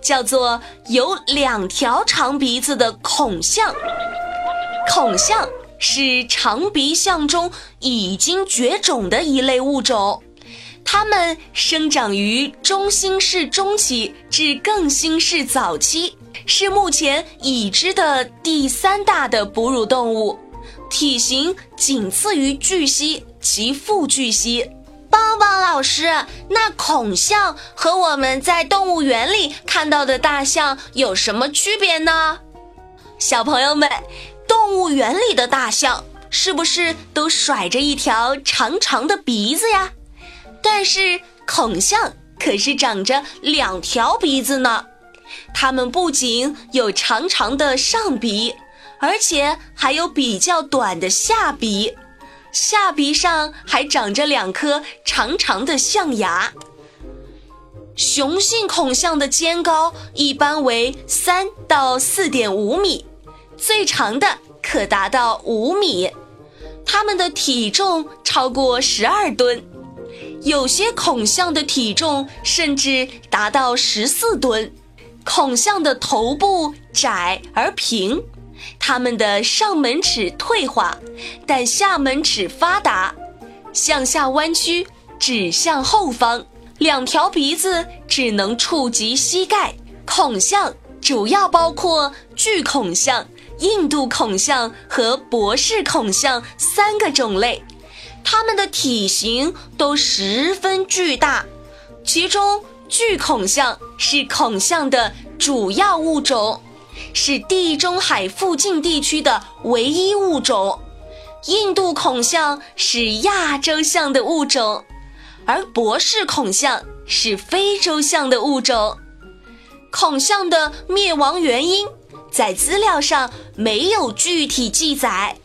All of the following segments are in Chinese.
叫做《有两条长鼻子的孔象》。孔象是长鼻象中已经绝种的一类物种，它们生长于中新世中期至更新世早期，是目前已知的第三大的哺乳动物，体型仅次于巨蜥及腹巨蜥。棒棒老师，那孔象和我们在动物园里看到的大象有什么区别呢？小朋友们，动物园里的大象是不是都甩着一条长长的鼻子呀？但是孔象可是长着两条鼻子呢。它们不仅有长长的上鼻，而且还有比较短的下鼻。下鼻上还长着两颗长长的象牙。雄性孔象的肩高一般为三到四点五米，最长的可达到五米。它们的体重超过十二吨，有些孔象的体重甚至达到十四吨。孔象的头部窄而平。它们的上门齿退化，但下门齿发达，向下弯曲，指向后方。两条鼻子只能触及膝盖。孔象主要包括巨孔象、印度孔象和博士孔象三个种类，它们的体型都十分巨大。其中，巨孔象是孔象的主要物种。是地中海附近地区的唯一物种，印度孔象是亚洲象的物种，而博士孔象是非洲象的物种。孔象的灭亡原因在资料上没有具体记载，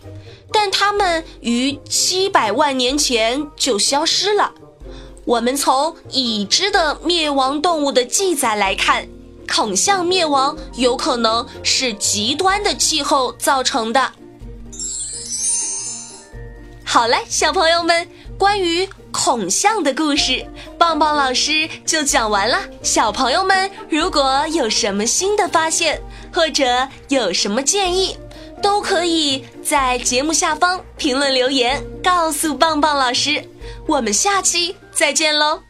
但它们于七百万年前就消失了。我们从已知的灭亡动物的记载来看。孔象灭亡有可能是极端的气候造成的。好了，小朋友们，关于孔象的故事，棒棒老师就讲完了。小朋友们，如果有什么新的发现，或者有什么建议，都可以在节目下方评论留言告诉棒棒老师。我们下期再见喽！